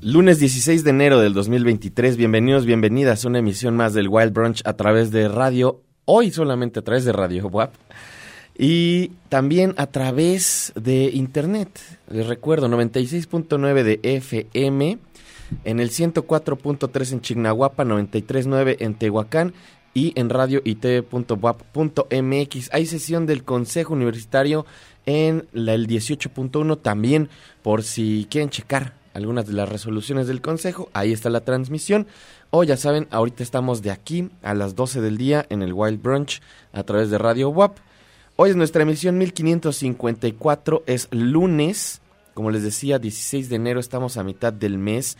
Lunes 16 de enero del 2023, bienvenidos, bienvenidas a una emisión más del Wild Brunch a través de radio, hoy solamente a través de Radio WAP y también a través de internet. Les recuerdo, 96.9 de FM, en el 104.3 en Chignahuapa, 93.9 en Tehuacán y en radio Hay sesión del Consejo Universitario en la, el 18.1 también por si quieren checar algunas de las resoluciones del Consejo. Ahí está la transmisión. O ya saben, ahorita estamos de aquí a las 12 del día en el Wild Brunch a través de Radio WAP. Hoy es nuestra emisión 1554, es lunes, como les decía, 16 de enero, estamos a mitad del mes.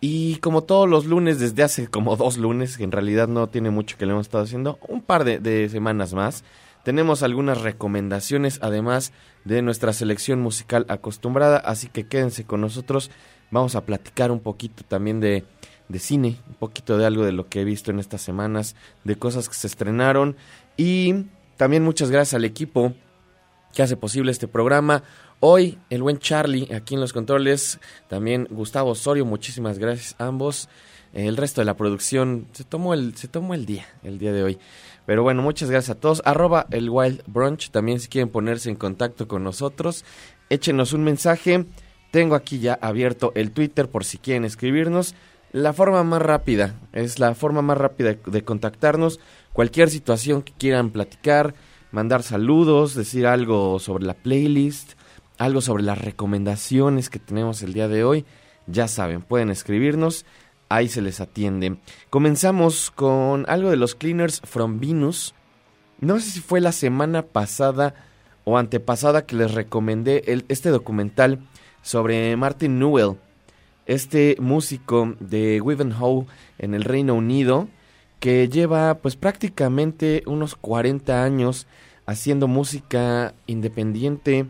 Y como todos los lunes, desde hace como dos lunes, que en realidad no tiene mucho que lo hemos estado haciendo, un par de, de semanas más, tenemos algunas recomendaciones, además de nuestra selección musical acostumbrada, así que quédense con nosotros. Vamos a platicar un poquito también de, de cine, un poquito de algo de lo que he visto en estas semanas, de cosas que se estrenaron y también muchas gracias al equipo que hace posible este programa. Hoy el buen Charlie aquí en los controles, también Gustavo Osorio, muchísimas gracias a ambos. El resto de la producción se tomó el, se tomó el día, el día de hoy. Pero bueno, muchas gracias a todos. Arroba el Wild Brunch. También si quieren ponerse en contacto con nosotros, échenos un mensaje. Tengo aquí ya abierto el Twitter por si quieren escribirnos. La forma más rápida, es la forma más rápida de contactarnos. Cualquier situación que quieran platicar, mandar saludos, decir algo sobre la playlist, algo sobre las recomendaciones que tenemos el día de hoy, ya saben, pueden escribirnos ahí se les atiende. Comenzamos con algo de los Cleaners from Venus. No sé si fue la semana pasada o antepasada que les recomendé este documental sobre Martin Newell, este músico de Wivenhoe en el Reino Unido, que lleva pues prácticamente unos 40 años haciendo música independiente,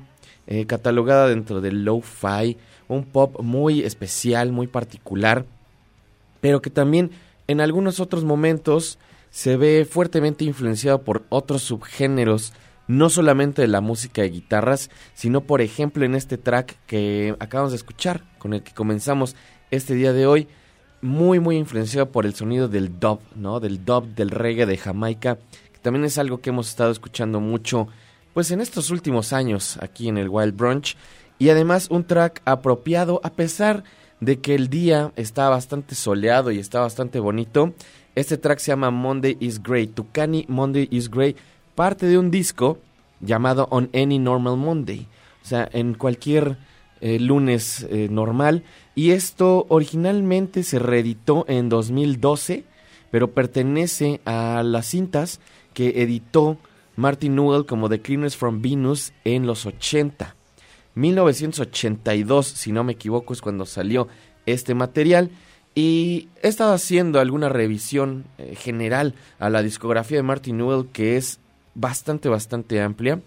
eh, catalogada dentro del lo-fi, un pop muy especial, muy particular pero que también en algunos otros momentos se ve fuertemente influenciado por otros subgéneros, no solamente de la música de guitarras, sino por ejemplo en este track que acabamos de escuchar, con el que comenzamos este día de hoy, muy muy influenciado por el sonido del dub, ¿no? Del dub del reggae de Jamaica, que también es algo que hemos estado escuchando mucho pues en estos últimos años aquí en el Wild Brunch y además un track apropiado a pesar de que el día está bastante soleado y está bastante bonito. Este track se llama Monday is Grey. Tucani Monday is Grey, parte de un disco llamado On Any Normal Monday. O sea, en cualquier eh, lunes eh, normal. Y esto originalmente se reeditó en 2012, pero pertenece a las cintas que editó Martin Newell como The Cleaners from Venus en los 80. 1982, si no me equivoco, es cuando salió este material. Y he estado haciendo alguna revisión eh, general a la discografía de Martin Newell que es bastante, bastante amplia.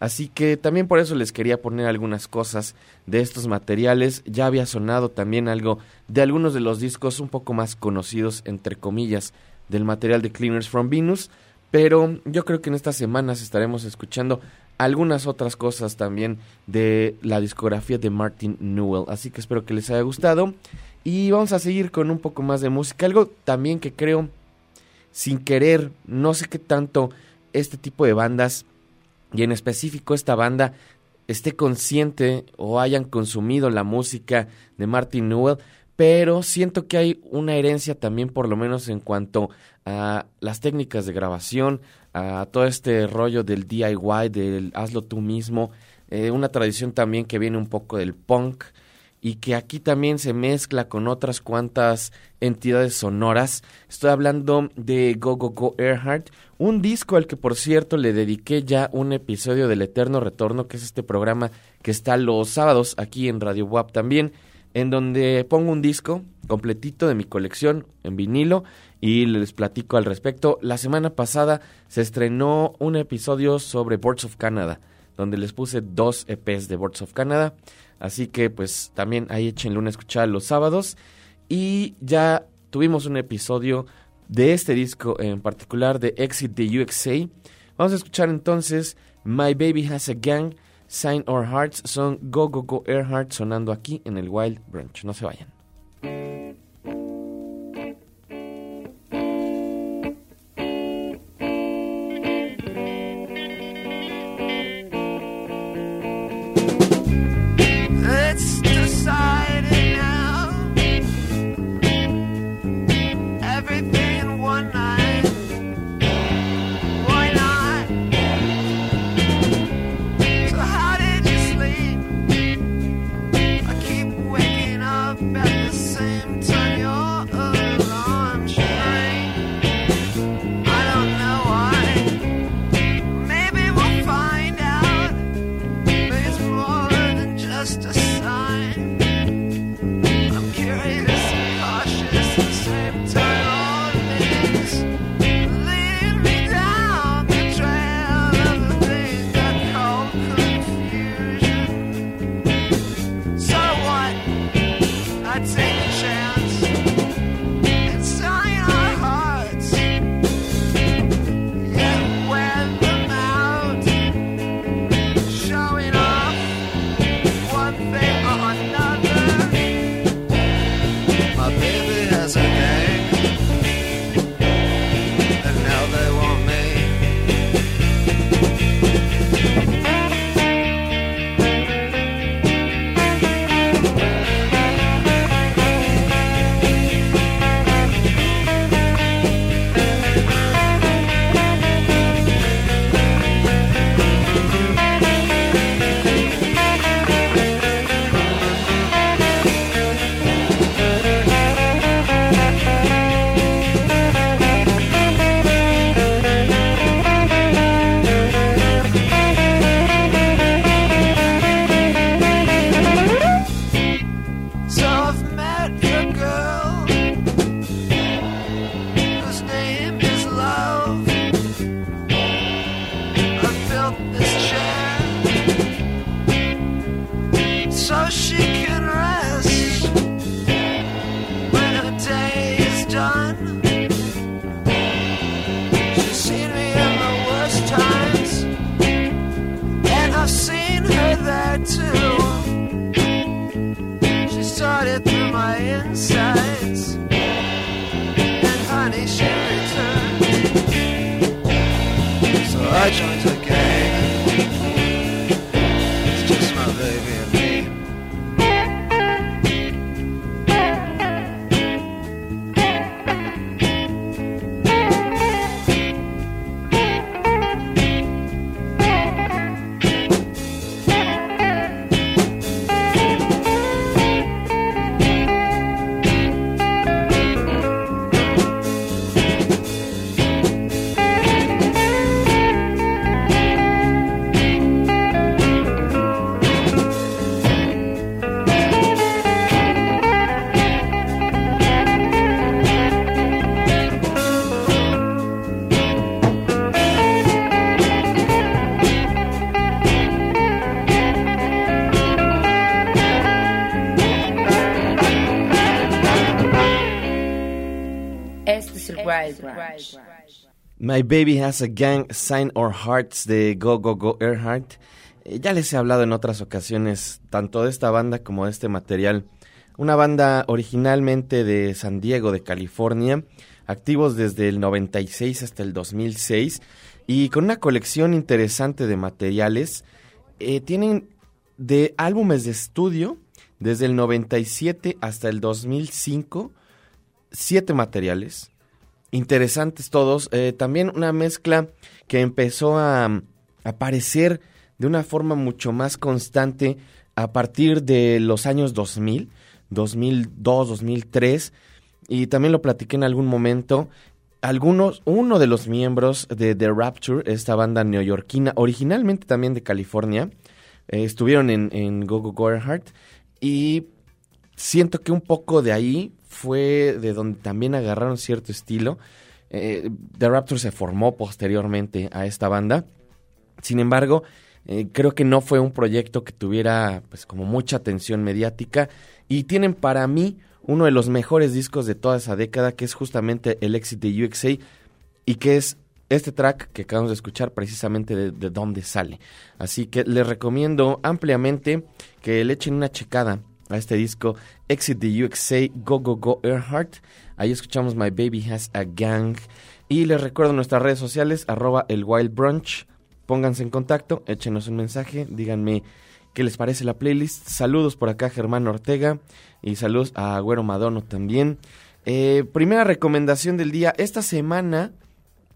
Así que también por eso les quería poner algunas cosas de estos materiales. Ya había sonado también algo de algunos de los discos un poco más conocidos, entre comillas, del material de Cleaners from Venus. Pero yo creo que en estas semanas estaremos escuchando algunas otras cosas también de la discografía de Martin Newell. Así que espero que les haya gustado. Y vamos a seguir con un poco más de música. Algo también que creo, sin querer, no sé qué tanto este tipo de bandas, y en específico esta banda, esté consciente o hayan consumido la música de Martin Newell, pero siento que hay una herencia también por lo menos en cuanto a las técnicas de grabación, a todo este rollo del DIY, del hazlo tú mismo, eh, una tradición también que viene un poco del punk y que aquí también se mezcla con otras cuantas entidades sonoras. Estoy hablando de Go Go Go Earhart, un disco al que por cierto le dediqué ya un episodio del Eterno Retorno, que es este programa que está los sábados aquí en Radio WAP también, en donde pongo un disco completito de mi colección en vinilo y les platico al respecto. La semana pasada se estrenó un episodio sobre Boards of Canada, donde les puse dos EPs de Boards of Canada. Así que pues también ahí échenle una escuchada los sábados. Y ya tuvimos un episodio de este disco en particular de Exit the UXA. Vamos a escuchar entonces My Baby Has a Gang, Sign Our Hearts son Go Go Go Earhart sonando aquí en el Wild Brunch. No se vayan. My Baby Has a Gang, Sign Our Hearts de Go Go Go Earhart. Eh, ya les he hablado en otras ocasiones, tanto de esta banda como de este material. Una banda originalmente de San Diego, de California, activos desde el 96 hasta el 2006 y con una colección interesante de materiales. Eh, tienen de álbumes de estudio desde el 97 hasta el 2005, siete materiales interesantes todos. Eh, también una mezcla que empezó a, aparecer de una forma mucho más constante a partir de los años 2000, 2002, 2003. Y también lo platiqué en algún momento. Algunos, uno de los miembros de The Rapture, esta banda neoyorquina, originalmente también de California, eh, estuvieron en, en Go Go Go Earhart y siento que un poco de ahí fue de donde también agarraron cierto estilo. Eh, The Rapture se formó posteriormente a esta banda. Sin embargo, eh, creo que no fue un proyecto que tuviera pues como mucha atención mediática y tienen para mí uno de los mejores discos de toda esa década que es justamente el Exit de UXA y que es este track que acabamos de escuchar precisamente de, de dónde sale. Así que les recomiendo ampliamente que le echen una checada a este disco Exit the USA Go Go Go Earhart. Ahí escuchamos My Baby Has a Gang. Y les recuerdo nuestras redes sociales, arroba el Wild Brunch. Pónganse en contacto, échenos un mensaje, díganme qué les parece la playlist. Saludos por acá, Germán Ortega. Y saludos a Agüero Madono también. Eh, primera recomendación del día. Esta semana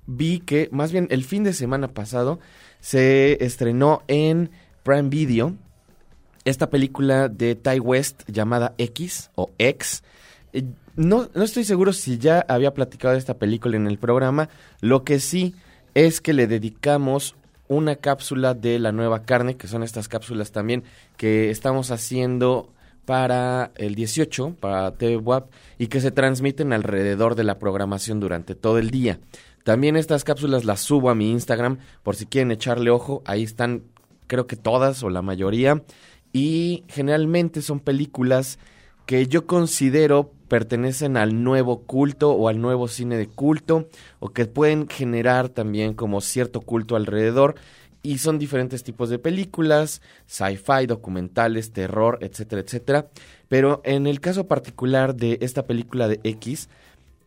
vi que, más bien el fin de semana pasado, se estrenó en Prime Video esta película de Ty West llamada X o X. Eh, No, no estoy seguro si ya había platicado de esta película en el programa. Lo que sí es que le dedicamos una cápsula de la nueva carne, que son estas cápsulas también que estamos haciendo para el 18, para TV WAP, y que se transmiten alrededor de la programación durante todo el día. También estas cápsulas las subo a mi Instagram por si quieren echarle ojo. Ahí están, creo que todas o la mayoría. Y generalmente son películas que yo considero pertenecen al nuevo culto o al nuevo cine de culto o que pueden generar también como cierto culto alrededor y son diferentes tipos de películas, sci-fi, documentales, terror, etcétera, etcétera. Pero en el caso particular de esta película de X,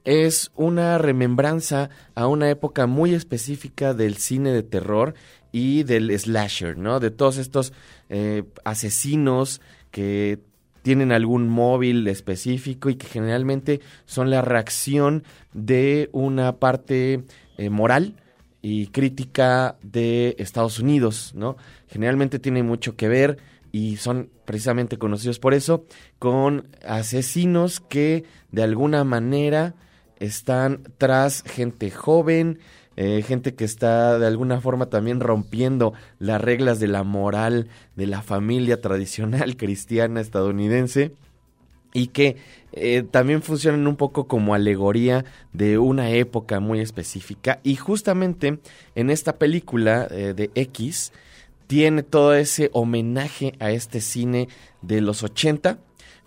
es una remembranza a una época muy específica del cine de terror y del slasher, ¿no? De todos estos eh, asesinos que tienen algún móvil específico y que generalmente son la reacción de una parte eh, moral y crítica de Estados Unidos, ¿no? Generalmente tiene mucho que ver y son precisamente conocidos por eso con asesinos que de alguna manera están tras gente joven, eh, gente que está de alguna forma también rompiendo las reglas de la moral de la familia tradicional cristiana estadounidense y que eh, también funcionan un poco como alegoría de una época muy específica. Y justamente en esta película eh, de X tiene todo ese homenaje a este cine de los 80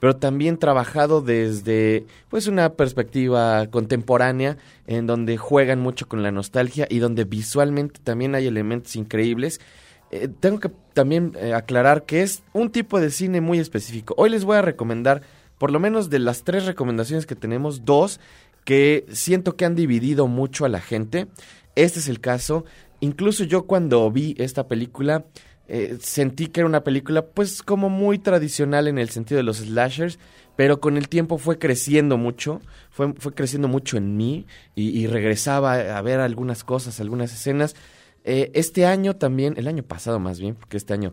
pero también trabajado desde pues una perspectiva contemporánea en donde juegan mucho con la nostalgia y donde visualmente también hay elementos increíbles. Eh, tengo que también eh, aclarar que es un tipo de cine muy específico. Hoy les voy a recomendar, por lo menos de las tres recomendaciones que tenemos, dos que siento que han dividido mucho a la gente. Este es el caso. Incluso yo cuando vi esta película eh, sentí que era una película pues como muy tradicional en el sentido de los slashers, pero con el tiempo fue creciendo mucho, fue, fue creciendo mucho en mí y, regresaba a ver algunas cosas, algunas escenas. Eh, este año también, el año pasado más bien, porque este año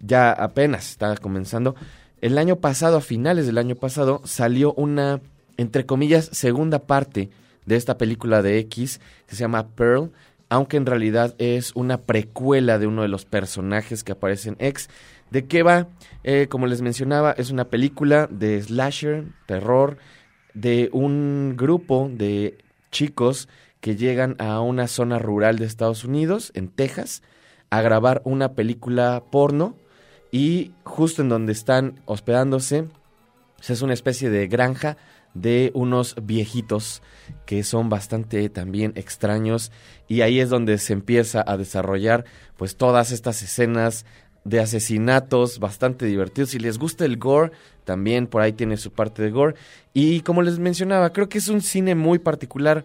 ya apenas estaba comenzando, el año pasado, a finales del año pasado, salió una, entre comillas, segunda parte de esta película de X que se llama Pearl, aunque en realidad es una precuela de uno de los personajes que aparece en X. ¿De qué va? Eh, como les mencionaba, es una película de slasher, terror, de un grupo de chicos que llegan a una zona rural de Estados Unidos, en Texas, a grabar una película porno y justo en donde están hospedándose, es una especie de granja de unos viejitos que son bastante también extraños y ahí es donde se empieza a desarrollar pues todas estas escenas de asesinatos bastante divertidos. Si les gusta el gore, también por ahí tiene su parte de gore. Y como les mencionaba, creo que es un cine muy particular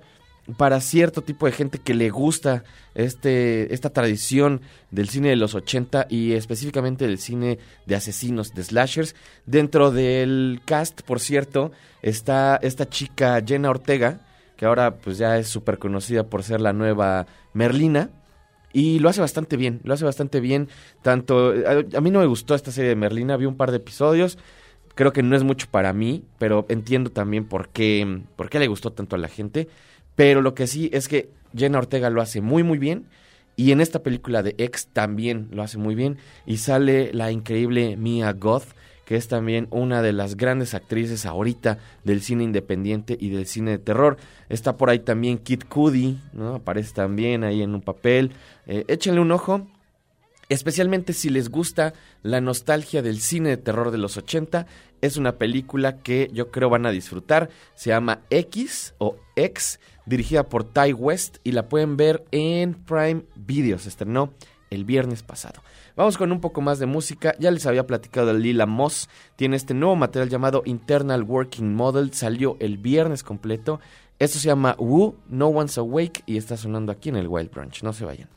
para cierto tipo de gente que le gusta este, esta tradición del cine de los 80 y específicamente del cine de asesinos, de slashers. Dentro del cast, por cierto, está esta chica Jenna Ortega, que ahora pues ya es súper conocida por ser la nueva Merlina. Y lo hace bastante bien, lo hace bastante bien. Tanto, a, a mí no me gustó esta serie de Merlina, vi un par de episodios. Creo que no es mucho para mí, pero entiendo también por qué, por qué le gustó tanto a la gente. Pero lo que sí es que Jenna Ortega lo hace muy muy bien. Y en esta película de X también lo hace muy bien. Y sale la increíble Mia Goth, que es también una de las grandes actrices ahorita del cine independiente y del cine de terror. Está por ahí también Kid Cudi, ¿no? Aparece también ahí en un papel. Eh, échenle un ojo. Especialmente si les gusta la nostalgia del cine de terror de los 80, es una película que yo creo van a disfrutar. Se llama X o X, dirigida por Ty West y la pueden ver en Prime Video. Se estrenó el viernes pasado. Vamos con un poco más de música. Ya les había platicado de Lila Moss. Tiene este nuevo material llamado Internal Working Model. Salió el viernes completo. Esto se llama Woo, No One's Awake y está sonando aquí en el Wild Branch. No se vayan.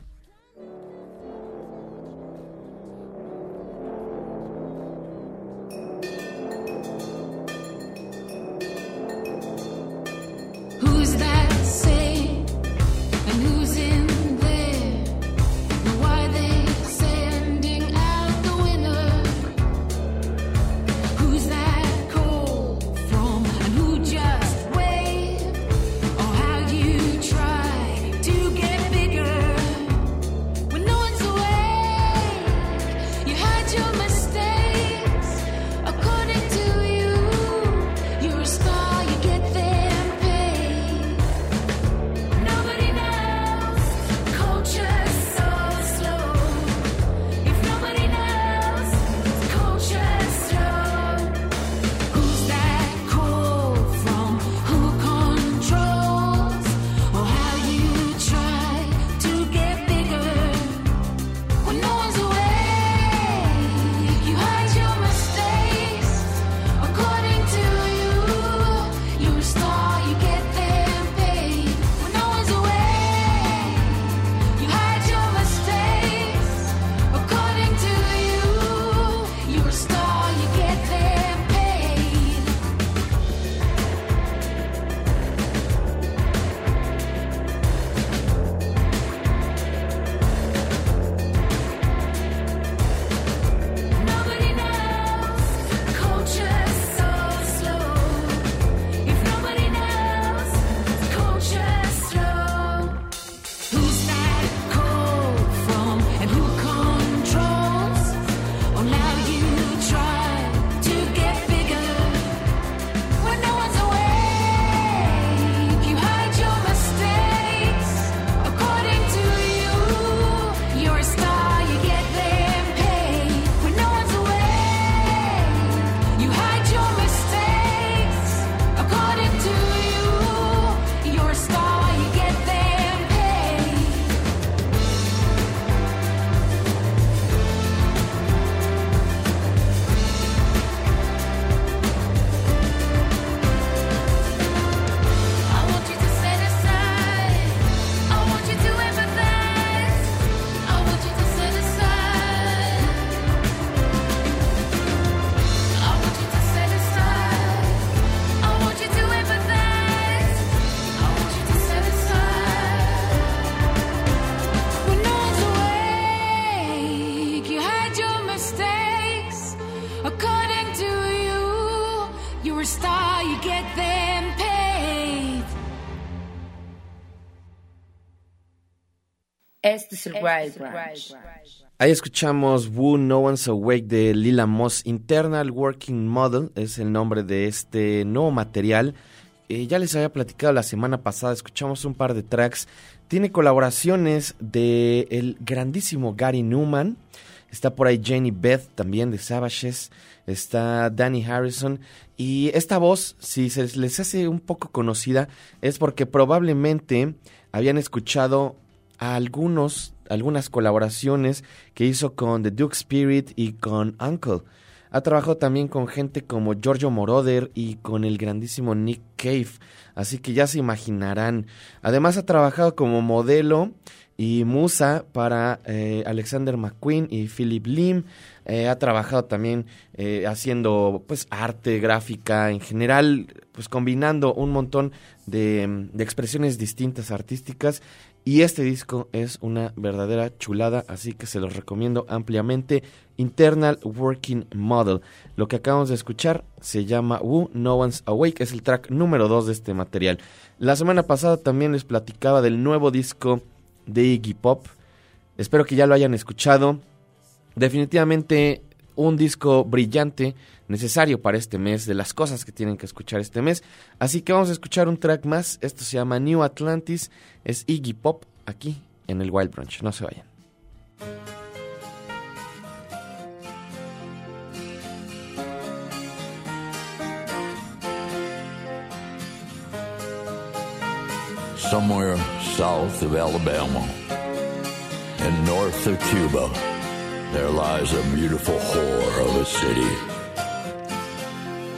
According to you, you're a star, you get them paid. Este es el Wild Branch. Ahí escuchamos Woo No One's Awake de Lila Moss. Internal Working Model es el nombre de este nuevo material. Eh, ya les había platicado la semana pasada, escuchamos un par de tracks. Tiene colaboraciones de el grandísimo Gary Newman. Está por ahí Jenny Beth también de Savages. Está Danny Harrison. Y esta voz, si se les hace un poco conocida, es porque probablemente habían escuchado a algunos, algunas colaboraciones que hizo con The Duke Spirit y con Uncle. Ha trabajado también con gente como Giorgio Moroder y con el grandísimo Nick Cave, así que ya se imaginarán. Además ha trabajado como modelo y musa para eh, Alexander McQueen y Philip Lim. Eh, ha trabajado también eh, haciendo pues arte, gráfica, en general, pues combinando un montón de, de expresiones distintas artísticas. Y este disco es una verdadera chulada, así que se los recomiendo ampliamente. Internal Working Model. Lo que acabamos de escuchar se llama Woo No One's Awake, es el track número 2 de este material. La semana pasada también les platicaba del nuevo disco de Iggy Pop. Espero que ya lo hayan escuchado. Definitivamente un disco brillante, necesario para este mes, de las cosas que tienen que escuchar este mes. Así que vamos a escuchar un track más. Esto se llama New Atlantis. Es Iggy Pop aquí en el Wild Brunch. No se vayan. Somewhere south of Alabama and north of Cuba, there lies a beautiful whore of a city.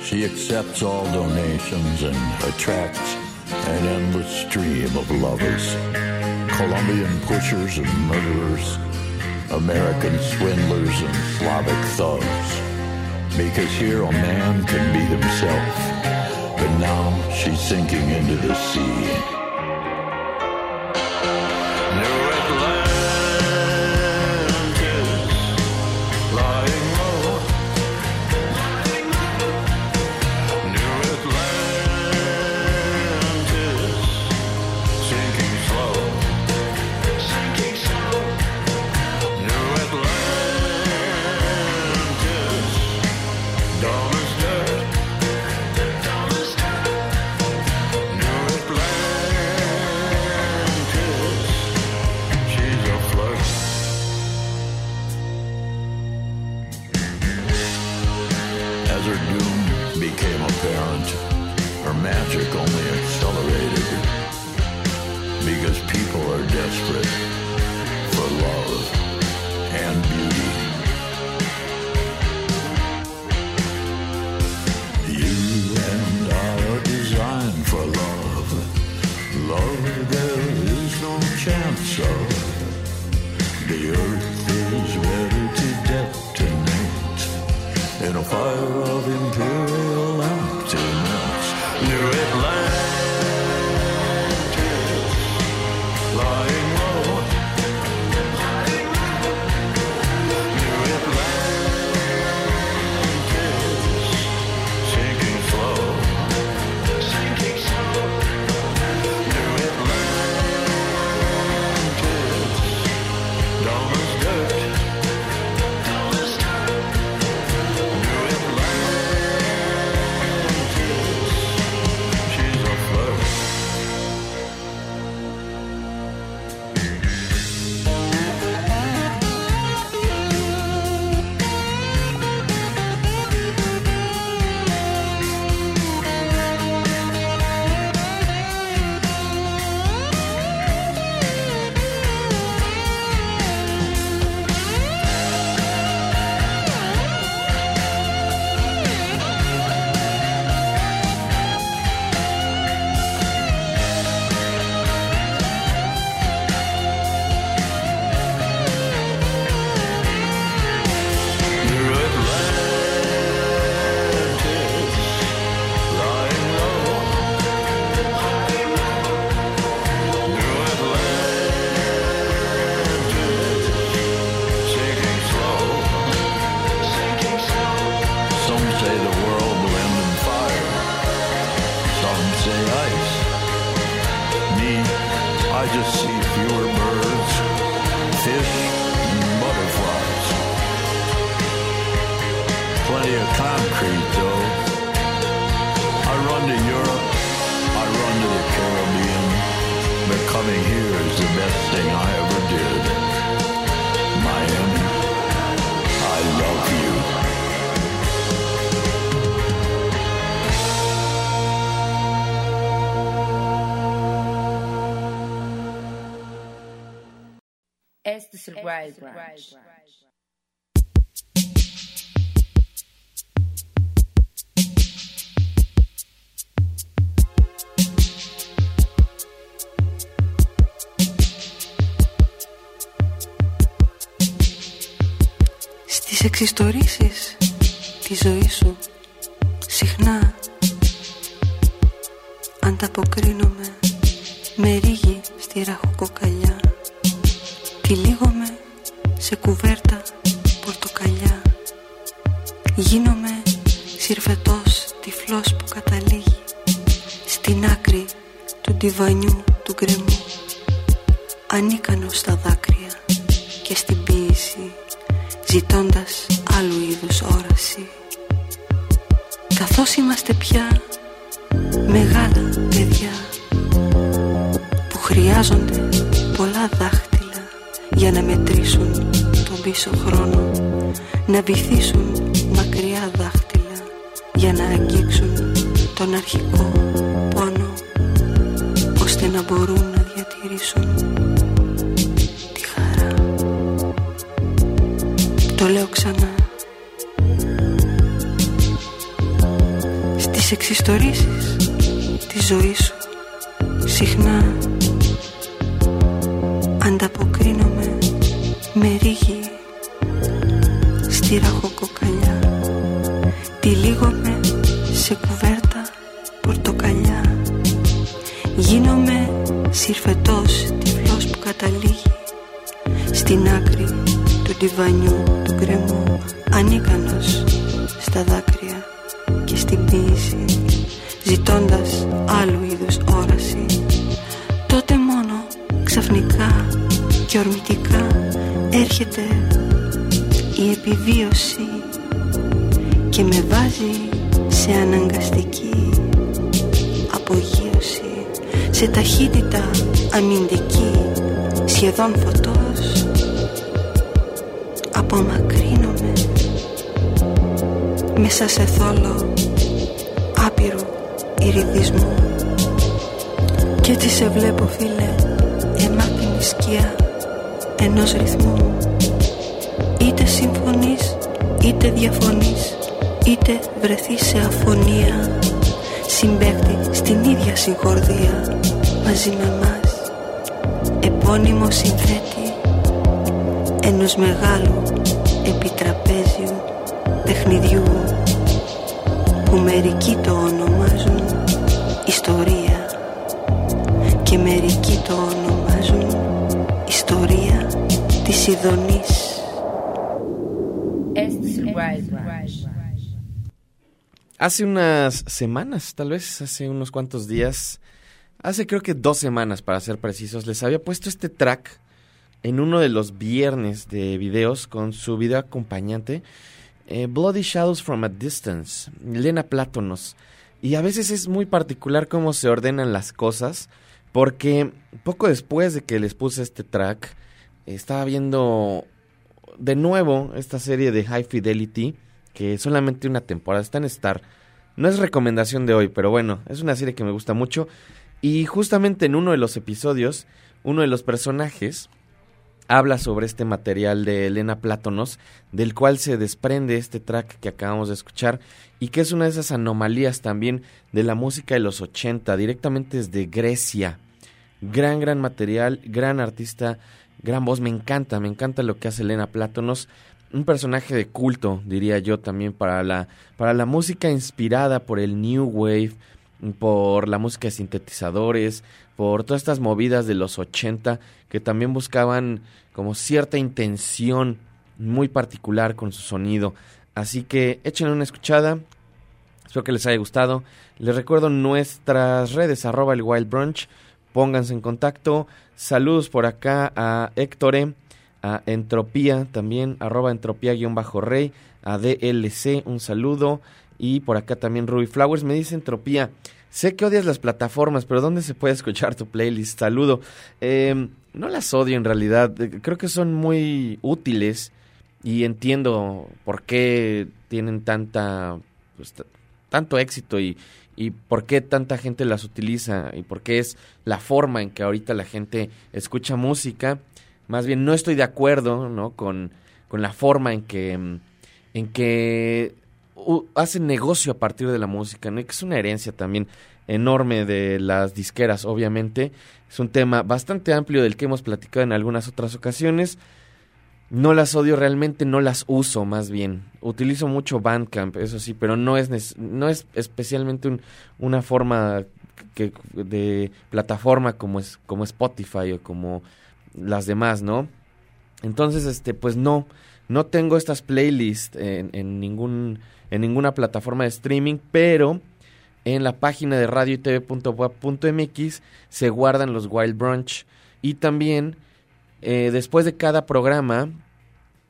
She accepts all donations and attracts an endless stream of lovers. Colombian pushers and murderers, American swindlers and Slavic thugs. Because here a man can be himself, but now she's sinking into the sea. Coming here is the best thing I ever did. I love you. Este Branch. Στις εξιστορήσεις τη ζωή σου συχνά. Ανταποκρίνομαι με ρίγη στη ραχοκοκαλιά. Τυλίγομαι σε κουβέρτα πορτοκαλιά. Γίνομαι συρφετός τυφλός που καταλήγει στην άκρη του ντιβανιού του γκρεμού. Ανίκανος στα δάκρυα και στην ποίηση ζητώντας άλλου είδους όραση. Καθώς είμαστε πια μεγάλα παιδιά που χρειάζονται πολλά δάχτυλα για να μετρήσουν τον πίσω χρόνο να βυθίσουν μακριά δάχτυλα για να αγγίξουν τον αρχικό πόνο ώστε ώστε να μπορούν να διατηρήσουν Το λέω ξανά. Στις εξιστορήσεις της ζωής σου συχνά ανταποκρίνομαι με ρίγη στη ραχοκοκαλιά. Τυλίγομαι σε κουβέρτα πορτοκαλιά. Γίνομαι συρφετός τυφλός που καταλήγει στην άκρη του τυβανιού απομακρύνομαι. Μέσα σε θόλο άπειρου ηριδισμού κι έτσι σε βλέπω φίλε εμάτινη σκιά ενός ρυθμού. Είτε συμφωνείς είτε διαφωνείς είτε βρεθείς σε αφωνία. Συμπέκτη στην ίδια συγχορδία μαζί με μας. Επώνυμο συνθέτη ενός μεγάλου επιτραπέζιου παιχνιδιού που μερικοί το ονομάζουν ιστορία και μερικοί το ονομάζουν ιστορία της Ιδονής Este es el Wild Branch. Hace unas semanas, tal vez hace unos cuantos días, hace creo que dos semanas para ser precisos, les había puesto este track en uno de los viernes de videos con su video acompañante, eh, Bloody Shadows from a Distance, Lena Plátonos. Y a veces es muy particular cómo se ordenan las cosas, porque poco después de que les puse este track, estaba viendo de nuevo esta serie de High Fidelity, que solamente una temporada está en Star. No es recomendación de hoy, pero bueno, es una serie que me gusta mucho. Y justamente en uno de los episodios, uno de los personajes habla sobre este material de Elena Plátonos, del cual se desprende este track que acabamos de escuchar y que es una de esas anomalías también de la música de los 80, directamente desde Grecia. Gran, gran material, gran artista, gran voz, me encanta, me encanta lo que hace Elena Plátonos. Un personaje de culto, diría yo también, para la, para la música inspirada por el New Wave, por la música de sintetizadores, por todas estas movidas de los 80 que también buscaban como cierta intención muy particular con su sonido. Así que échenle una escuchada. Espero que les haya gustado. Les recuerdo nuestras redes, arroba el Wild Brunch. Pónganse en contacto. Saludos por acá a Héctor, a Entropía también, arroba entropía-rey, a DLC, un saludo. Y por acá también Ruby Flowers me dice Entropía. Sé que odias las plataformas, pero ¿dónde se puede escuchar tu playlist? Saludo. Eh, no las odio en realidad. Eh, Creo que son muy útiles y entiendo por qué tienen tanta pues, tanto éxito y, y por qué tanta gente las utiliza y por qué es la forma en que ahorita la gente escucha música. Más bien no estoy de acuerdo ¿no? con, con la forma en que, mm, en que hacen negocio a partir de la música, ¿no? Y que es una herencia también enorme de las disqueras, obviamente. Es un tema bastante amplio del que hemos platicado en algunas otras ocasiones. No las odio realmente, no las uso más bien. Utilizo mucho Bandcamp, eso sí, pero no es, no es especialmente un- una forma que, de plataforma como, es, como Spotify o como las demás, ¿no? Entonces, este, pues no, no tengo estas playlists en ningún, en ninguna plataforma de streaming, pero en la página de radio se guardan los Wild Brunch. Y también eh, después de cada programa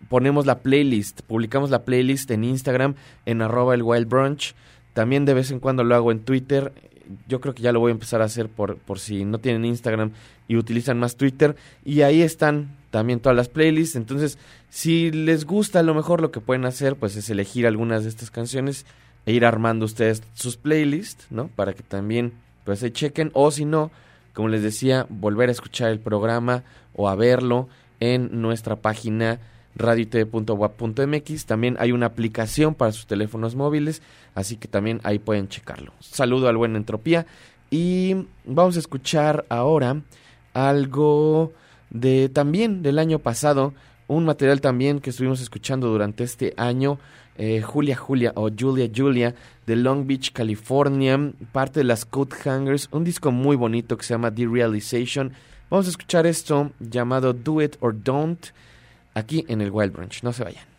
ponemos la playlist, publicamos la playlist en Instagram en arroba el Wild Brunch, también de vez en cuando lo hago en Twitter, yo creo que ya lo voy a empezar a hacer por, por si no tienen Instagram y utilizan más Twitter. Y ahí están también todas las playlists, entonces si les gusta a lo mejor lo que pueden hacer pues es elegir algunas de estas canciones e ir armando ustedes sus playlists, ¿no? Para que también pues se chequen o si no como les decía, volver a escuchar el programa o a verlo en nuestra página radiotv.wap.mx. También hay una aplicación para sus teléfonos móviles, así que también ahí pueden checarlo. Saludo al buen Entropía y vamos a escuchar ahora algo de también del año pasado, un material también que estuvimos escuchando durante este año, eh, Julia Julia o Julia Julia de Long Beach, California, parte de las Coat Hangers, un disco muy bonito que se llama The Realization. Vamos a escuchar esto llamado Do It or Don't aquí en el Wild Branch. No se vayan.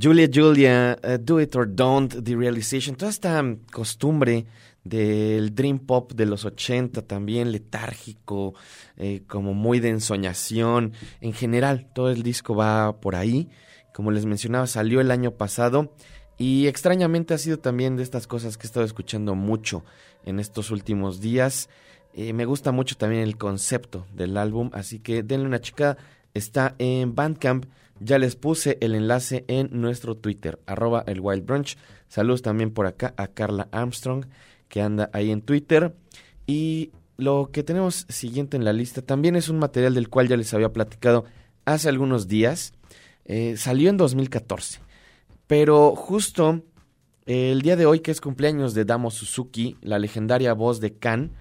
Julia Julia, eh, Do It or Don't, The Realization, toda esta costumbre del dream pop de los 80 también letárgico, eh, como muy de ensoñación, en general todo el disco va por ahí, como les mencionaba salió el año pasado y extrañamente ha sido también de estas cosas que he estado escuchando mucho en estos últimos días, Eh, me gusta mucho también el concepto del álbum, así que denle una chica, está en Bandcamp, ya les puse el enlace en nuestro Twitter, arroba el Wild Brunch. Saludos también por acá a Carla Armstrong, que anda ahí en Twitter. Y lo que tenemos siguiente en la lista también es un material del cual ya les había platicado hace algunos días. Eh, salió en 2014. Pero justo el día de hoy, que es cumpleaños de Damo Suzuki, la legendaria voz de Kan,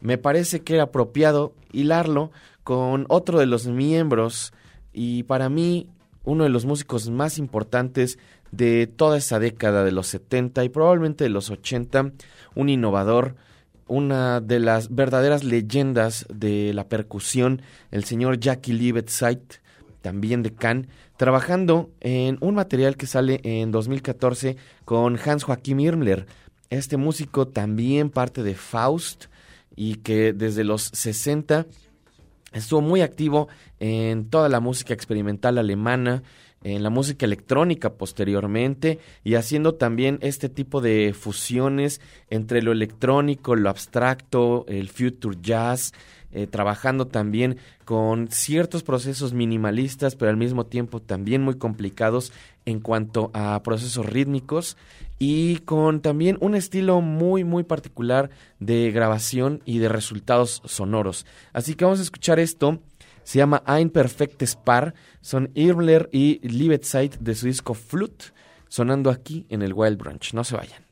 me parece que era apropiado hilarlo con otro de los miembros y para mí uno de los músicos más importantes de toda esa década de los 70 y probablemente de los 80, un innovador, una de las verdaderas leyendas de la percusión, el señor Jackie Betzait, también de Cannes, trabajando en un material que sale en 2014 con Hans Joachim Irmler. Este músico también parte de Faust y que desde los 60 estuvo muy activo en toda la música experimental alemana, en la música electrónica posteriormente y haciendo también este tipo de fusiones entre lo electrónico, lo abstracto, el future jazz, eh, trabajando también con ciertos procesos minimalistas, pero al mismo tiempo también muy complicados en cuanto a procesos rítmicos y con también un estilo muy muy particular de grabación y de resultados sonoros. Así que vamos a escuchar esto. Se llama Ein Perfectes Paar. Son Irmler y Liebetzeit de su disco Flute, sonando aquí en el Wild Brunch. No se vayan.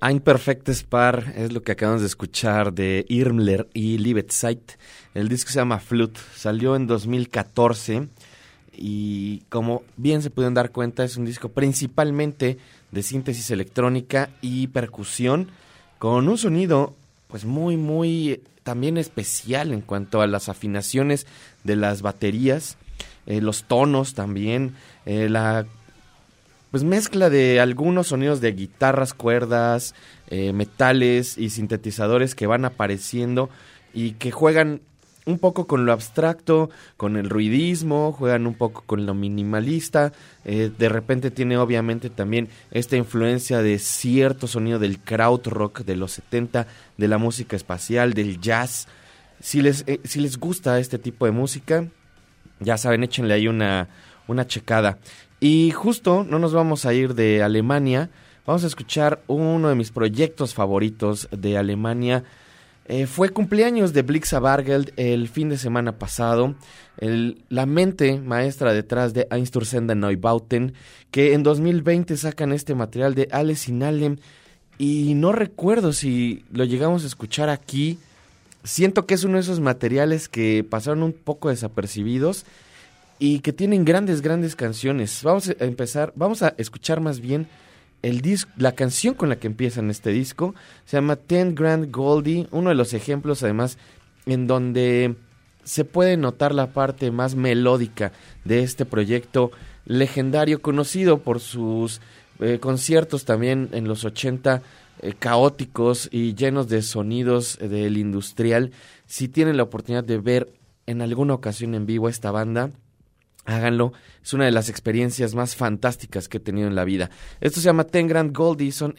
Ein perfektes Paar es lo que acabamos de escuchar de Irmler y Livet Zeit. El disco se llama Flute, salió en 2014 y como bien se pudieron dar cuenta es un disco principalmente de síntesis electrónica y percusión con un sonido pues muy muy también especial en cuanto a las afinaciones de las baterías, eh, los tonos también, eh, la pues mezcla de algunos sonidos de guitarras, cuerdas, eh, metales y sintetizadores que van apareciendo y que juegan un poco con lo abstracto, con el ruidismo, juegan un poco con lo minimalista, eh, de repente tiene obviamente también esta influencia de cierto sonido del krautrock de los 70, de la música espacial, del jazz. Si les, eh, si les gusta este tipo de música, ya saben, échenle ahí una, una checada. Y justo no nos vamos a ir de Alemania, vamos a escuchar uno de mis proyectos favoritos de Alemania. Eh, fue cumpleaños de Blixa Bargeld el fin de semana pasado. El- la mente maestra detrás de Einstürzende Neubauten, que en 2020 sacan este material de Alice in Allem. Y no recuerdo si lo llegamos a escuchar aquí. Siento que es uno de esos materiales que pasaron un poco desapercibidos y que tienen grandes, grandes canciones. Vamos a empezar, vamos a escuchar más bien el disco, la canción con la que empiezan este disco. Se llama Ten Grand Goldie, uno de los ejemplos además en donde se puede notar la parte más melódica de este proyecto legendario, conocido por sus eh, conciertos también en los 80 eh, caóticos y llenos de sonidos eh, del industrial. Si tienen la oportunidad de ver en alguna ocasión en vivo esta banda, háganlo. Es una de las experiencias más fantásticas que he tenido en la vida. Esto se llama Ten Grand Goldie, son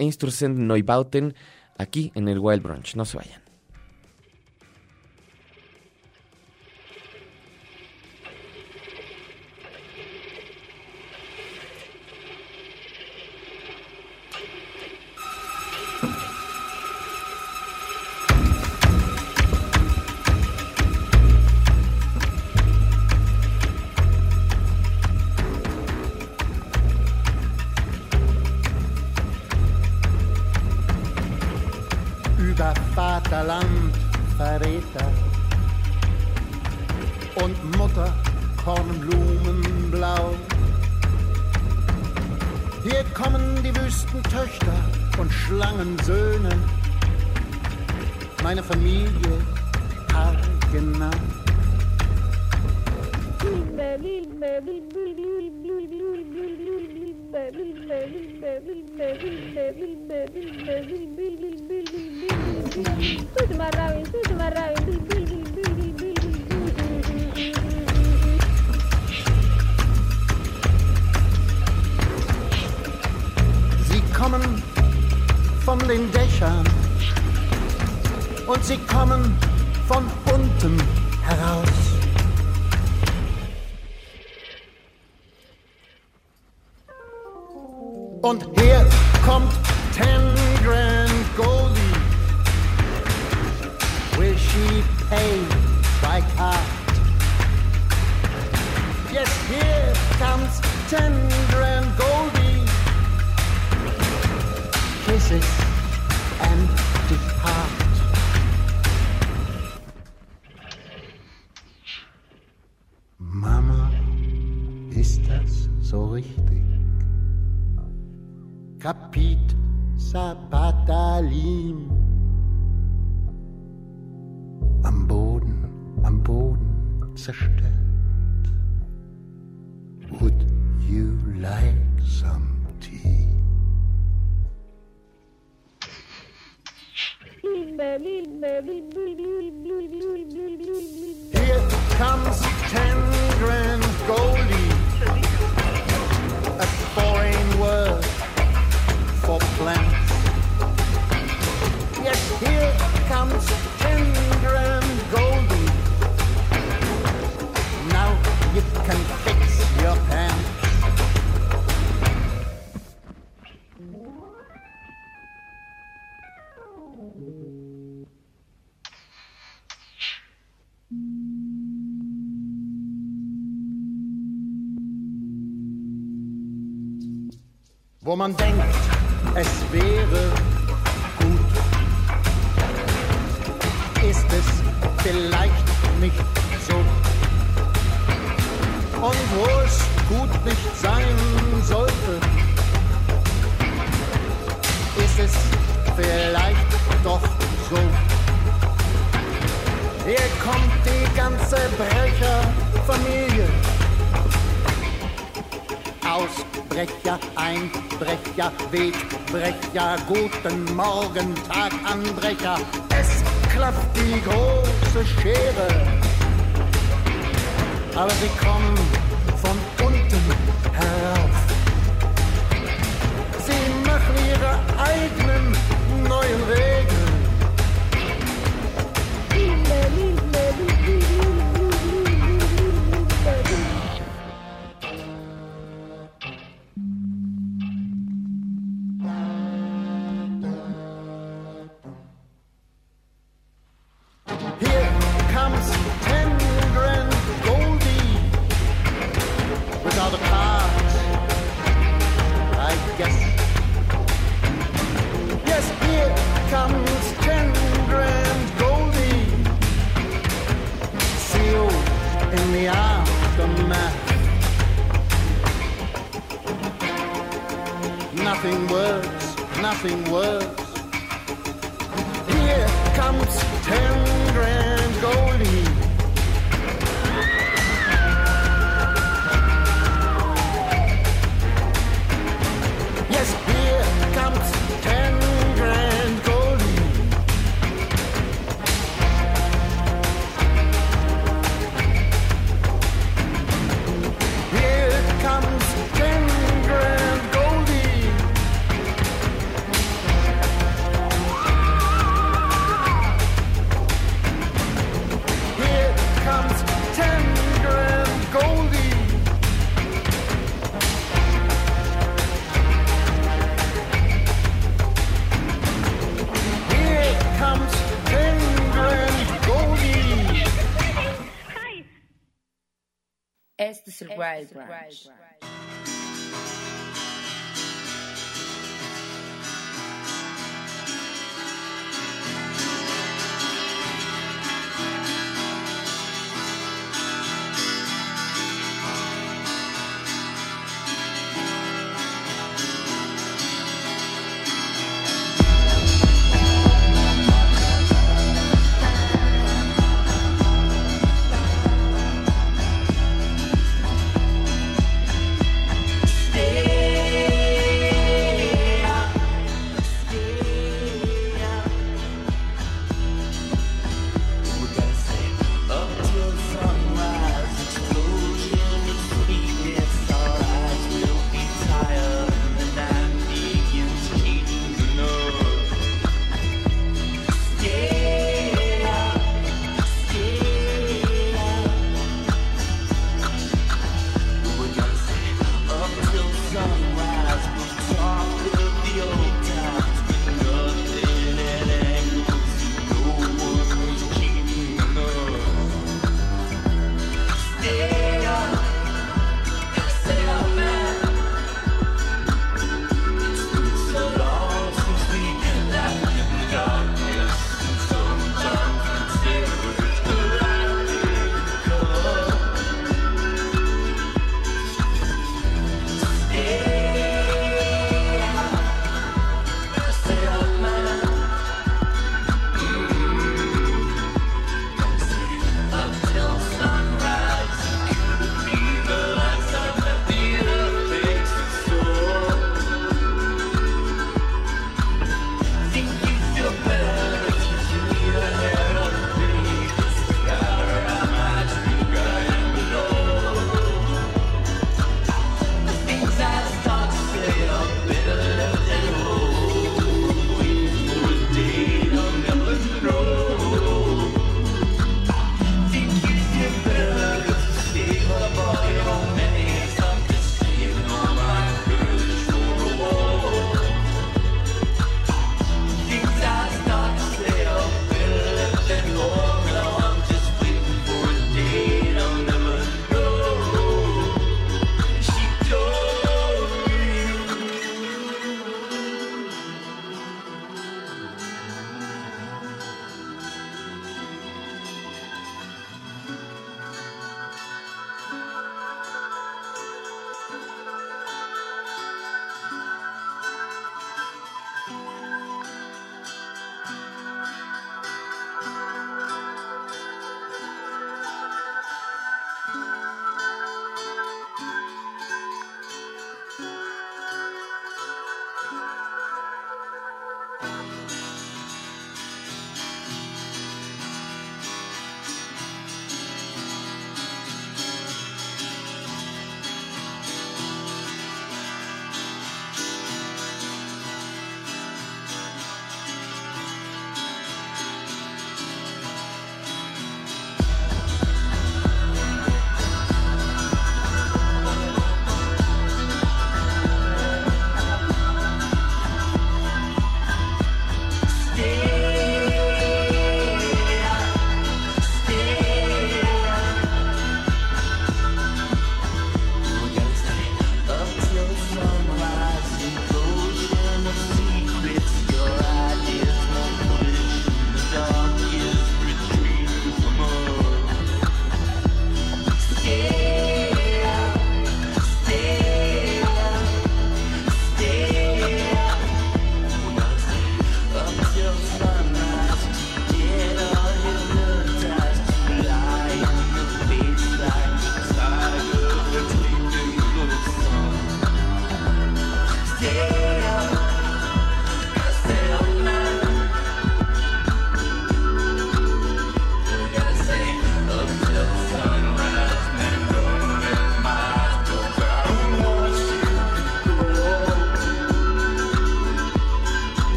Neubauten, aquí en el Wild Brunch. No se vayan. Vaterland Verräter und Mutter Kornblumenblau. Hier kommen die Wüstentöchter und Schlangensöhne, meine Familie haargenau. Sie kommen von den Dächern und sie kommen von unten heraus. Und hier kommt Ten Grand Goldie. Will she pay by card? Yes, here comes Ten Grand Goldie. Kisses and depart. Am Boden, am Boden zerstört. Would you like some tea? Here comes ten grand goldie. A foreign word for plants. Yet here comes tender and golden. Now you can fix your pants. Wo man denkt, es wäre gut, ist es vielleicht nicht so. Und wo es gut nicht sein sollte, ist es vielleicht doch so. Hier kommt die ganze Brecherfamilie. Ausbrecher, Einbrecher, Wegbrecher, guten Morgen, Taganbrecher. Es klappt die große Schere. Aber sie kommen von unten herauf. Sie machen ihre eigenen neuen Regeln. Este es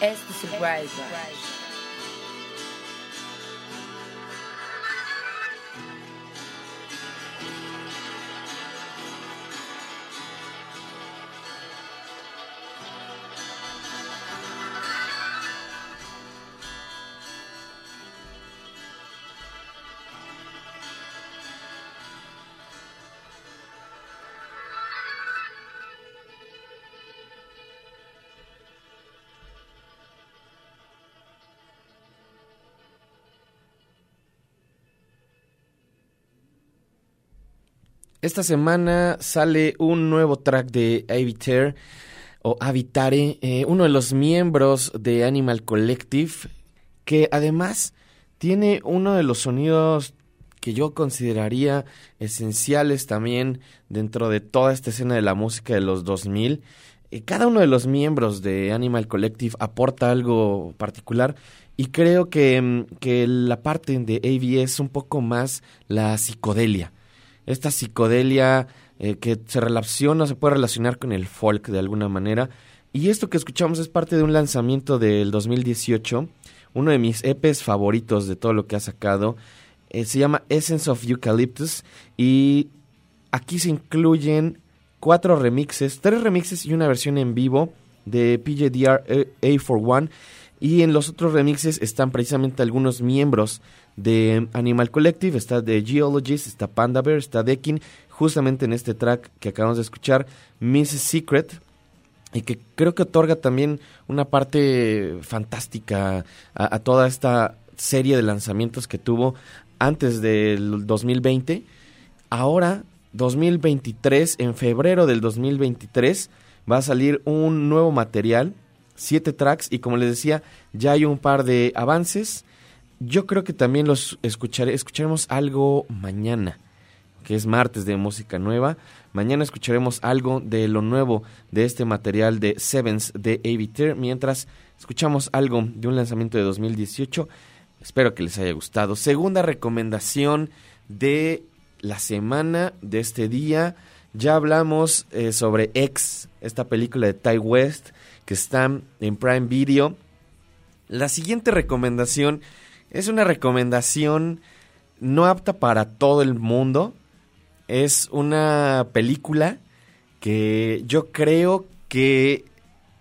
es Wild Ranch. Esta semana sale un nuevo track de Aviter o Avitare, eh, uno de los miembros de Animal Collective, que además tiene uno de los sonidos que yo consideraría esenciales también dentro de toda esta escena de la música de los 2000. Eh, cada uno de los miembros de Animal Collective aporta algo particular y creo que, mm, que la parte de AV es un poco más la psicodelia esta psicodelia eh, que se relaciona, se puede relacionar con el folk de alguna manera. Y esto que escuchamos es parte de un lanzamiento del 2018, uno de mis EPs favoritos de todo lo que ha sacado. Eh, se llama Essence of Eucalyptus y aquí se incluyen cuatro remixes, tres remixes y una versión en vivo de PJDR A41 y en los otros remixes están precisamente algunos miembros de Animal Collective, está The Geologist, está Panda Bear, está Dekin, justamente en este track que acabamos de escuchar, Miss Secret, y que creo que otorga también una parte fantástica a, a toda esta serie de lanzamientos que tuvo antes del 2020. Ahora, 2023, en febrero del 2023, va a salir un nuevo material, siete tracks, y como les decía, ya hay un par de avances. Yo creo que también los escucharé, escucharemos algo mañana, que es martes de música nueva. Mañana escucharemos algo de lo nuevo de este material de Sevens de Aviter, mientras escuchamos algo de un lanzamiento de 2018. Espero que les haya gustado. Segunda recomendación de la semana, de este día. Ya hablamos eh, sobre X, esta película de Ty West, que está en Prime Video. La siguiente recomendación es una recomendación no apta para todo el mundo. Es una película que yo creo que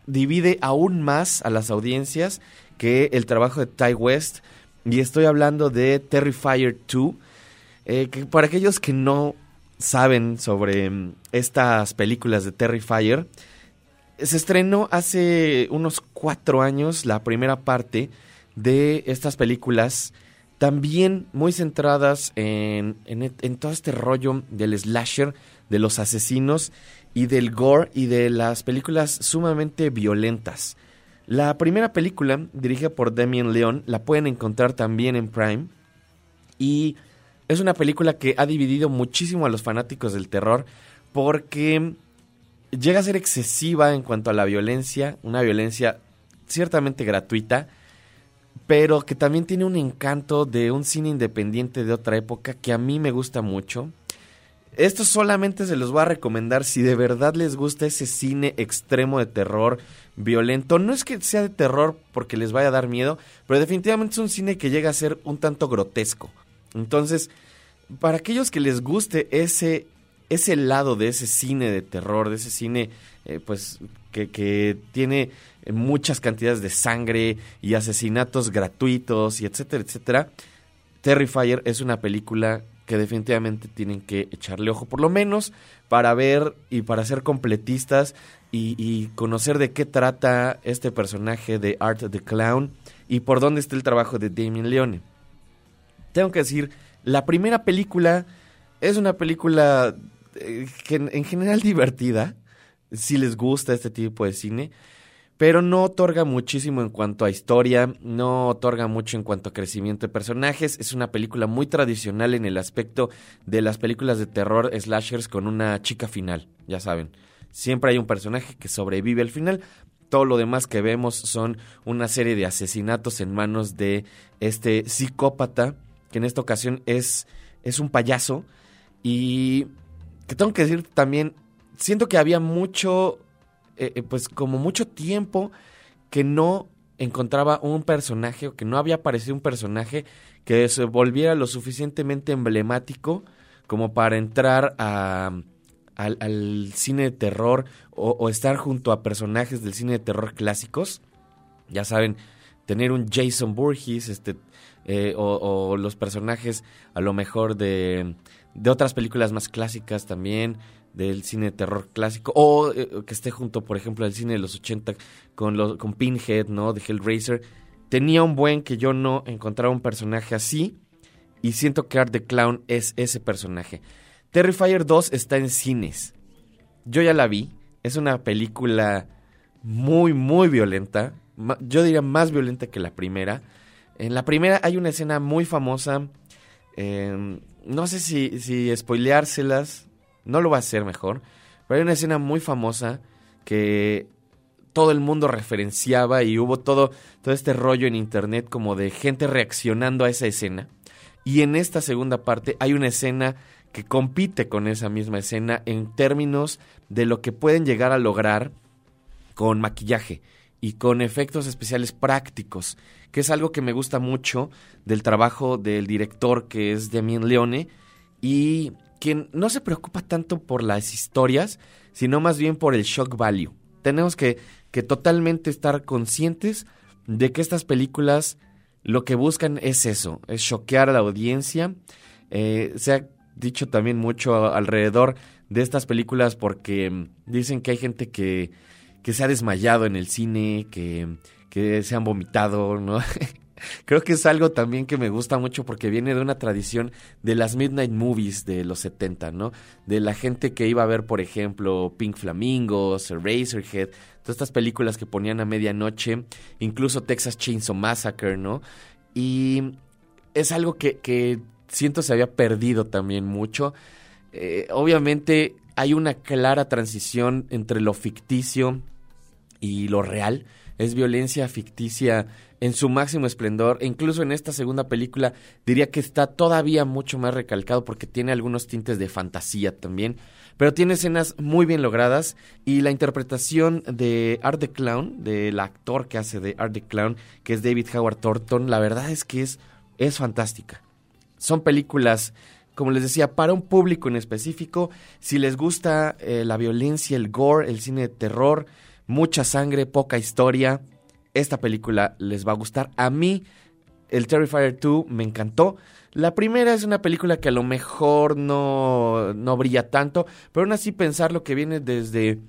divide aún más a las audiencias que el trabajo de Ty West. Y estoy hablando de Terrifier 2. Eh, que para aquellos que no saben sobre mm, estas películas de Terrifier, se estrenó hace unos cuatro años la primera parte de estas películas, también muy centradas en, en, todo este rollo del slasher, de los asesinos y del gore y de las películas sumamente violentas. La primera película, dirigida por Damien Leon, la pueden encontrar también en Prime. Y es una película que ha dividido muchísimo a los fanáticos del terror porque llega a ser excesiva en cuanto a la violencia, una violencia ciertamente gratuita, pero que también tiene un encanto de un cine independiente de otra época que a mí me gusta mucho. Esto solamente se los voy a recomendar si de verdad les gusta ese cine extremo de terror, violento. No es que sea de terror porque les vaya a dar miedo, pero definitivamente es un cine que llega a ser un tanto grotesco. Entonces, para aquellos que les guste ese, ese lado de ese cine de terror, de ese cine eh, pues que, que tiene muchas cantidades de sangre y asesinatos gratuitos y etcétera, etcétera, Terrifier es una película que definitivamente tienen que echarle ojo, por lo menos para ver y para ser completistas y, conocer de qué trata este personaje de Art the Clown y por dónde está el trabajo de Damien Leone. Tengo que decir, la primera película es una película eh, en general divertida, si les gusta este tipo de cine, pero no otorga muchísimo en cuanto a historia, no otorga mucho en cuanto a crecimiento de personajes. Es una película muy tradicional en el aspecto de las películas de terror slashers con una chica final, ya saben. Siempre hay un personaje que sobrevive al final. Todo lo demás que vemos son una serie de asesinatos en manos de este psicópata, que en esta ocasión es, es un payaso. Y que tengo que decir también, siento que había mucho eh, pues como mucho tiempo que no encontraba un personaje o que no había aparecido un personaje que se volviera lo suficientemente emblemático como para entrar a, al, cine de terror o, estar junto a personajes del cine de terror clásicos. Ya saben, tener un Jason Voorhees, este, eh, o, o los personajes a lo mejor de, de otras películas más clásicas también, del cine de terror clásico, o eh, que esté junto, por ejemplo, al cine de los 80 con, los, con Pinhead, ¿no? De Hellraiser. Tenía un buen que yo no encontraba un personaje así, y siento que Art the Clown es ese personaje. Terrifier 2 está en cines. Yo ya la vi, es una película muy, muy violenta. Yo diría más violenta que la primera. En la primera hay una escena muy famosa. eh, no sé si, si spoileárselas. No lo va a hacer mejor. Pero hay una escena muy famosa que todo el mundo referenciaba y hubo todo, todo este rollo en internet como de gente reaccionando a esa escena. Y en esta segunda parte hay una escena que compite con esa misma escena en términos de lo que pueden llegar a lograr con maquillaje y con efectos especiales prácticos, que es algo que me gusta mucho del trabajo del director que es Damien Leone y quien no se preocupa tanto por las historias, sino más bien por el shock value. Tenemos que, que totalmente estar conscientes de que estas películas lo que buscan es eso, es choquear a la audiencia. Eh, se ha dicho también mucho alrededor de estas películas porque mm, dicen que hay gente que, que se ha desmayado en el cine, que, que se han vomitado, ¿no? Creo que es algo también que me gusta mucho porque viene de una tradición de las Midnight Movies de los 70, ¿no? De la gente que iba a ver, por ejemplo, Pink Flamingos, Razorhead, todas estas películas que ponían a medianoche, incluso Texas Chainsaw Massacre, ¿no? Y es algo que, que siento se había perdido también mucho. Eh, obviamente hay una clara transición entre lo ficticio y lo real. Es violencia ficticia en su máximo esplendor. E incluso en esta segunda película diría que está todavía mucho más recalcado porque tiene algunos tintes de fantasía también. Pero tiene escenas muy bien logradas y la interpretación de Art the Clown, del actor que hace de Art the Clown, que es David Howard Thornton, la verdad es que es, es fantástica. Son películas, como les decía, para un público en específico. Si les gusta eh, la violencia, el gore, el cine de terror, mucha sangre, poca historia, esta película les va a gustar. A mí, el Terrifier 2 me encantó. La primera es una película que a lo mejor no, no brilla tanto, pero aún así pensar lo que viene desde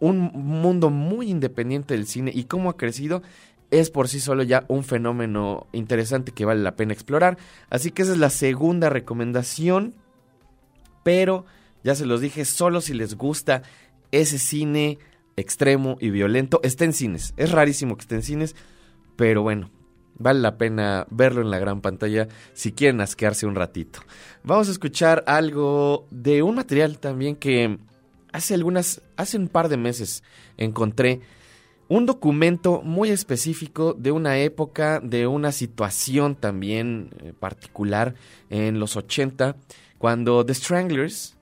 un mundo muy independiente del cine y cómo ha crecido es por sí solo ya un fenómeno interesante que vale la pena explorar. Así que esa es la segunda recomendación. Pero ya se los dije, solo si les gusta ese cine extremo y violento, está en cines. Es rarísimo que esté en cines, pero bueno, vale la pena verlo en la gran pantalla si quieren asquearse un ratito. Vamos a escuchar algo de un material también que hace algunas, hace un par de meses encontré un documento muy específico de una época, de una situación también eh, particular en los 80, cuando The Stranglers,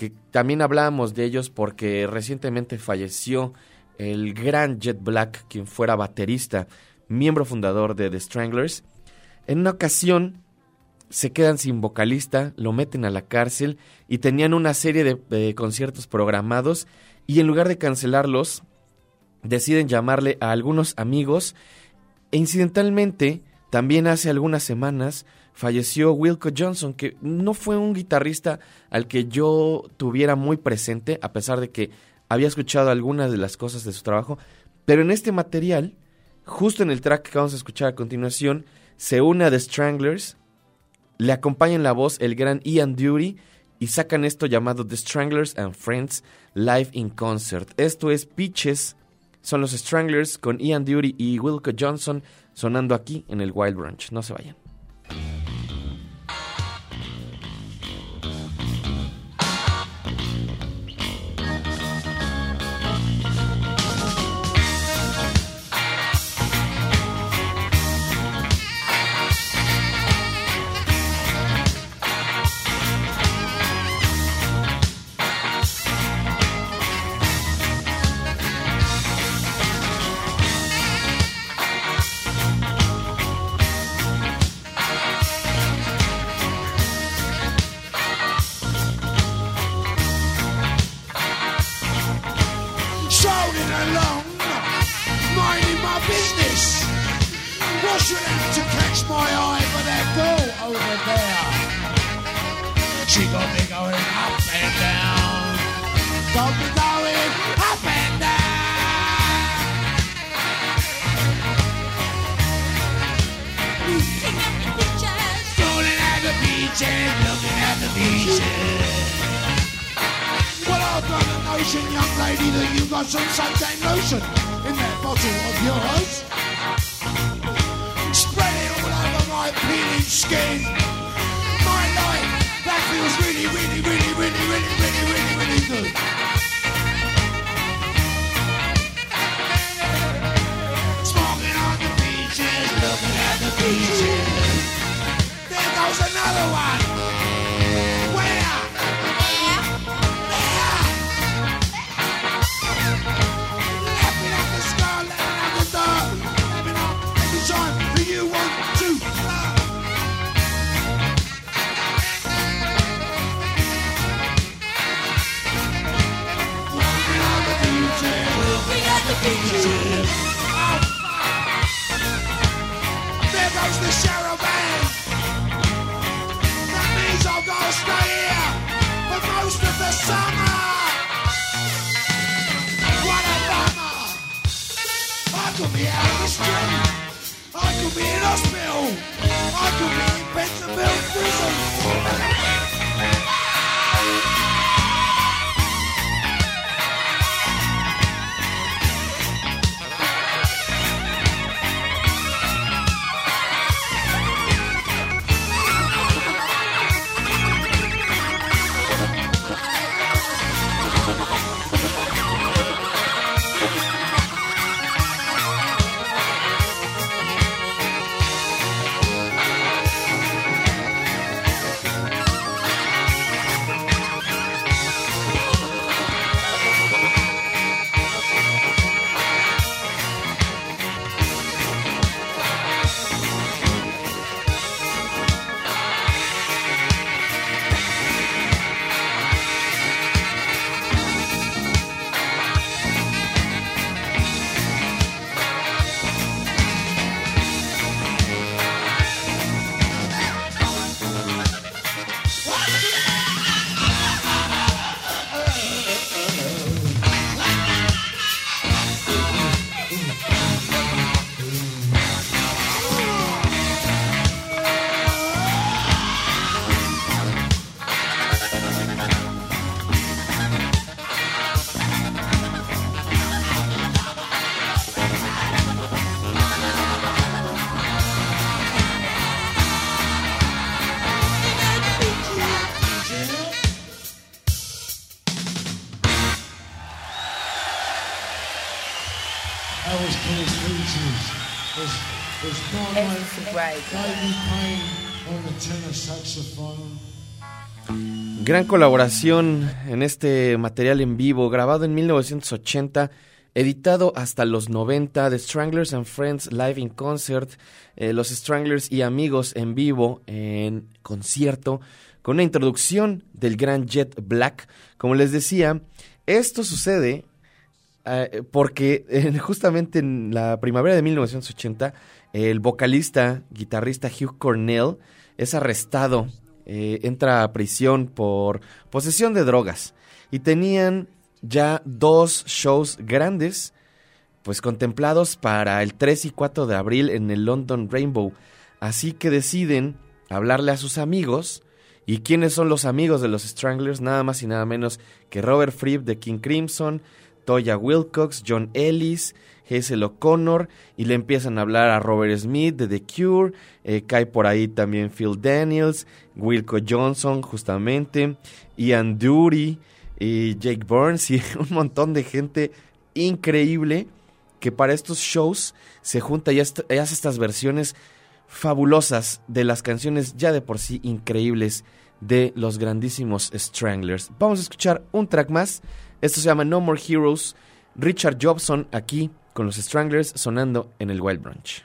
que también hablábamos de ellos porque recientemente falleció el gran Jet Black, quien fuera baterista, miembro fundador de The Stranglers, en una ocasión se quedan sin vocalista, lo meten a la cárcel y tenían una serie de, de conciertos programados y en lugar de cancelarlos, deciden llamarle a algunos amigos e incidentalmente también hace algunas semanas falleció Wilco Johnson, que no fue un guitarrista al que yo tuviera muy presente, a pesar de que había escuchado algunas de las cosas de su trabajo, pero en este material, justo en el track que vamos a escuchar a continuación, se une a The Stranglers, le acompaña en la voz el gran Ian Dury y sacan esto llamado The Stranglers and Friends Live in Concert. Esto es Pitches son los Stranglers con Ian Dury y Wilco Johnson sonando aquí en el Wild Branch. No se vayan. Gran colaboración en este material en vivo, grabado en 1980, editado hasta los 90, The Stranglers and Friends Live in Concert, eh, los Stranglers y amigos en vivo en concierto, con una introducción del gran Jet Black. Como les decía, esto sucede eh, porque justamente en la primavera de 1980, el vocalista, guitarrista Hugh Cornell es arrestado, eh, entra a prisión por posesión de drogas y tenían ya dos shows grandes pues contemplados para el 3 y 4 de abril en el London Rainbow. Así que deciden hablarle a sus amigos. ¿Y quiénes son los amigos de los Stranglers? Nada más y nada menos que Robert Fripp de King Crimson, Toya Wilcox, John Ellis, Hazel O'Connor y le empiezan a hablar a Robert Smith de The Cure, eh, cae por ahí también Phil Daniels, Wilco Johnson justamente, Ian Dury y Jake Burns y un montón de gente increíble que para estos shows se junta y hace y hace estas versiones fabulosas de las canciones ya de por sí increíbles de los grandísimos Stranglers. Vamos a escuchar un track más. Esto se llama No More Heroes. Richard Jobson aquí con los Stranglers sonando en el Wild Brunch.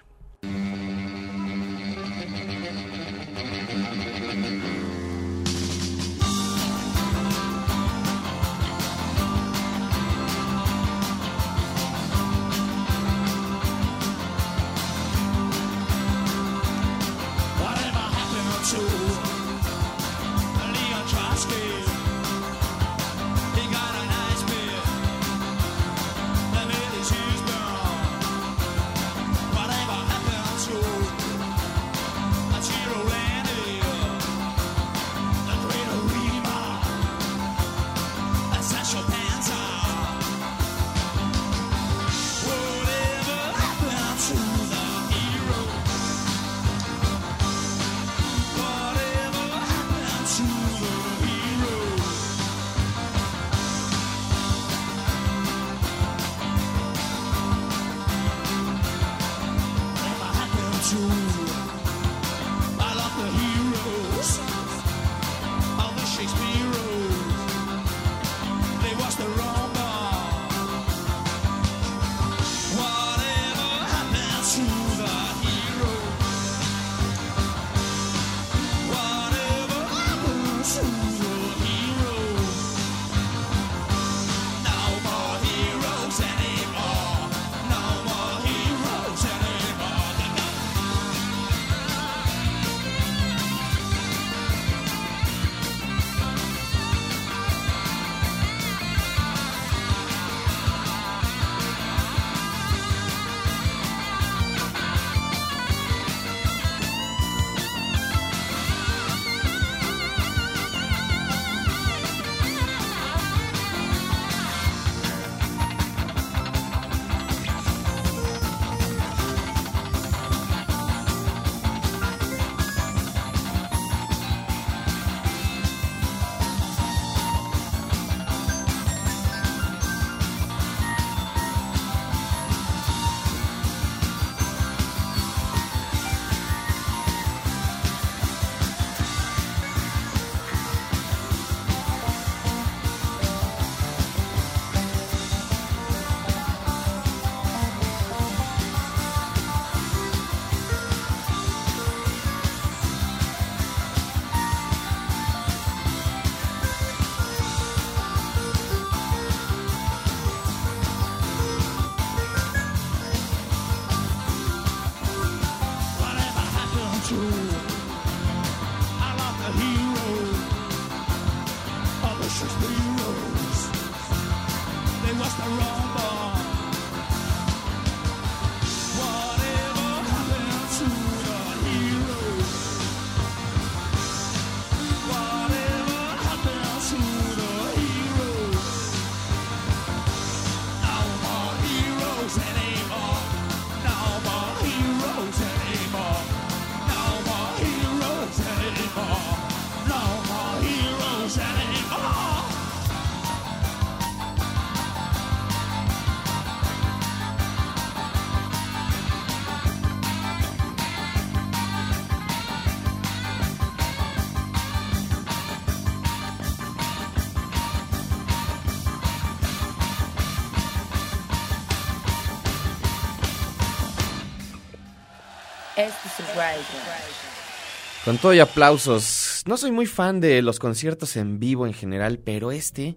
Con todo y aplausos. No soy muy fan de los conciertos en vivo en general, pero este,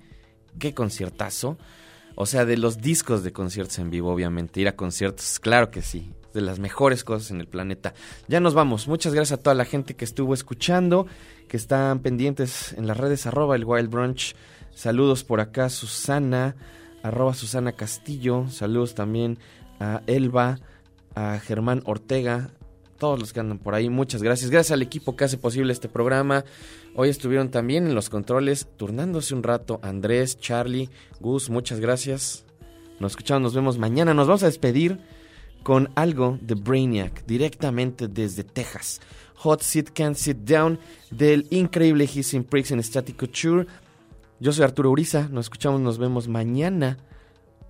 qué conciertazo. O sea, de los discos de conciertos en vivo, obviamente. Ir a conciertos, claro que sí. De las mejores cosas en el planeta. Ya nos vamos. Muchas gracias a toda la gente que estuvo escuchando, que están pendientes en las redes arroba el Wild Brunch. Saludos por acá, Susana, arroba Susana Castillo. Saludos también a Elba, a Germán Ortega, todos los que andan por ahí, muchas gracias. Gracias al equipo que hace posible este programa. Hoy estuvieron también en los controles, turnándose un rato, Andrés, Charlie, Gus, muchas gracias. Nos escuchamos, nos vemos mañana. Nos vamos a despedir con algo de Brainiac, directamente desde Texas. Hot Seat Can't Sit Down, del increíble Hissing Pricks en Static Couture. Yo soy Arturo Uriza, nos escuchamos, nos vemos mañana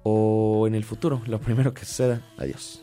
o en el futuro, lo primero que suceda. Adiós.